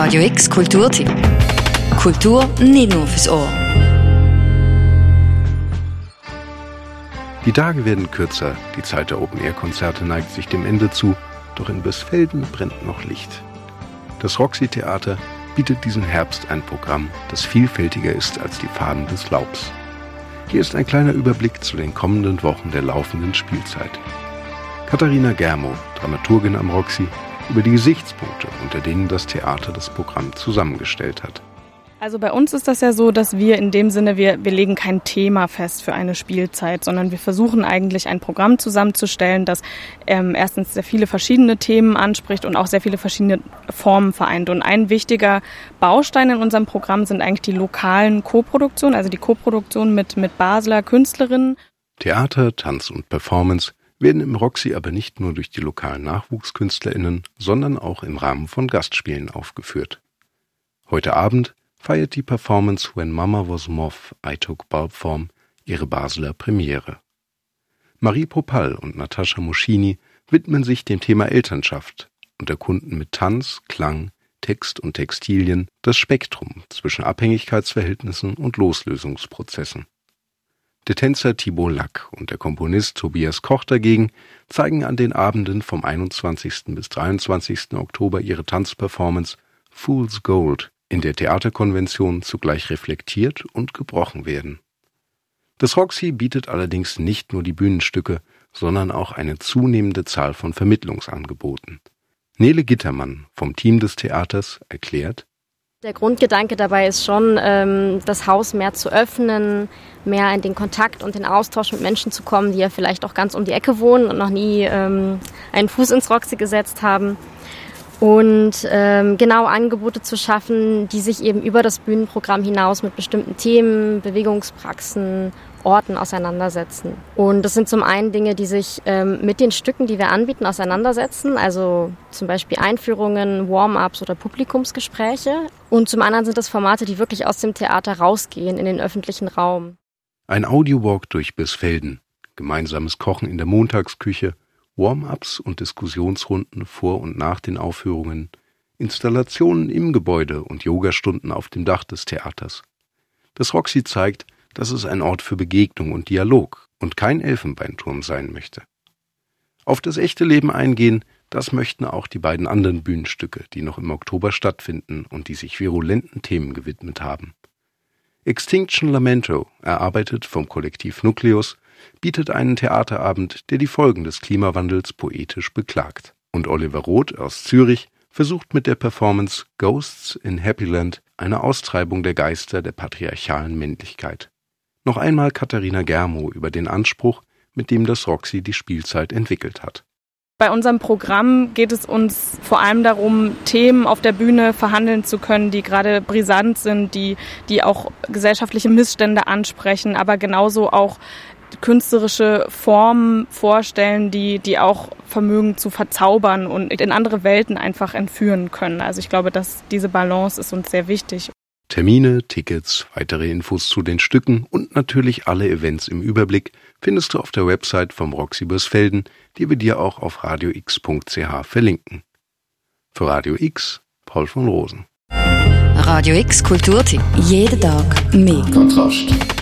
Radio X Kulturtipp. Kultur nicht nur fürs Ohr. Die Tage werden kürzer, die Zeit der Open-Air-Konzerte neigt sich dem Ende zu, doch in Bösfelden brennt noch Licht. Das Roxy Theater bietet diesen Herbst ein Programm, das vielfältiger ist als die Farben des Laubs. Hier ist ein kleiner Überblick zu den kommenden Wochen der laufenden Spielzeit. Katharina Germo, Dramaturgin am Roxy, über die Gesichtspunkte, unter denen das Theater das Programm zusammengestellt hat. Also bei uns ist das ja so, dass wir in dem Sinne, wir, wir legen kein Thema fest für eine Spielzeit, sondern wir versuchen eigentlich ein Programm zusammenzustellen, das ähm, erstens sehr viele verschiedene Themen anspricht und auch sehr viele verschiedene Formen vereint. Und ein wichtiger Baustein in unserem Programm sind eigentlich die lokalen Koproduktionen, also die Koproduktion mit, mit Basler Künstlerinnen. Theater, Tanz und Performance werden im Roxy aber nicht nur durch die lokalen NachwuchskünstlerInnen, sondern auch im Rahmen von Gastspielen aufgeführt. Heute Abend feiert die Performance When Mama Was Moth, I Took Bulb Form ihre Basler Premiere. Marie Popal und Natascha Moschini widmen sich dem Thema Elternschaft und erkunden mit Tanz, Klang, Text und Textilien das Spektrum zwischen Abhängigkeitsverhältnissen und Loslösungsprozessen. Der Tänzer Thibaut Lack und der Komponist Tobias Koch dagegen zeigen an den Abenden vom 21. bis 23. Oktober ihre Tanzperformance Fool's Gold, in der Theaterkonventionen zugleich reflektiert und gebrochen werden. Das Roxy bietet allerdings nicht nur die Bühnenstücke, sondern auch eine zunehmende Zahl von Vermittlungsangeboten. Nele Gittermann vom Team des Theaters erklärt, der Grundgedanke dabei ist schon, ähm, das Haus mehr zu öffnen, mehr in den Kontakt und den Austausch mit Menschen zu kommen, die ja vielleicht auch ganz um die Ecke wohnen und noch nie ähm, einen Fuß ins Roxy gesetzt haben und ähm, genau Angebote zu schaffen, die sich eben über das Bühnenprogramm hinaus mit bestimmten Themen, Bewegungspraxen, Orten auseinandersetzen. Und das sind zum einen Dinge, die sich ähm, mit den Stücken, die wir anbieten, auseinandersetzen, also zum Beispiel Einführungen, Warm-ups oder Publikumsgespräche. Und zum anderen sind das Formate, die wirklich aus dem Theater rausgehen in den öffentlichen Raum. Ein Audiowalk durch Bisfelden, gemeinsames Kochen in der Montagsküche, Warm-ups und Diskussionsrunden vor und nach den Aufführungen, Installationen im Gebäude und Yogastunden auf dem Dach des Theaters. Das Roxy zeigt, dass es ein Ort für Begegnung und Dialog und kein Elfenbeinturm sein möchte. Auf das echte Leben eingehen, das möchten auch die beiden anderen Bühnenstücke, die noch im Oktober stattfinden und die sich virulenten Themen gewidmet haben. Extinction Lamento, erarbeitet vom Kollektiv Nucleus, bietet einen Theaterabend, der die Folgen des Klimawandels poetisch beklagt. Und Oliver Roth aus Zürich versucht mit der Performance Ghosts in Happyland eine Austreibung der Geister der patriarchalen Männlichkeit. Noch einmal Katharina Germo über den Anspruch, mit dem das Roxy die Spielzeit entwickelt hat. Bei unserem Programm geht es uns vor allem darum, Themen auf der Bühne verhandeln zu können, die gerade brisant sind, die, die auch gesellschaftliche Missstände ansprechen, aber genauso auch künstlerische Formen vorstellen, die, die auch vermögen zu verzaubern und in andere Welten einfach entführen können. Also ich glaube, dass diese Balance ist uns sehr wichtig. Termine, Tickets, weitere Infos zu den Stücken und natürlich alle Events im Überblick findest du auf der Website vom Roxy Bösfelden, die wir dir auch auf radiox.ch verlinken. Für Radio X, Paul von Rosen. Radio X Kulturtipp. Jeden Tag mehr. Kontrast.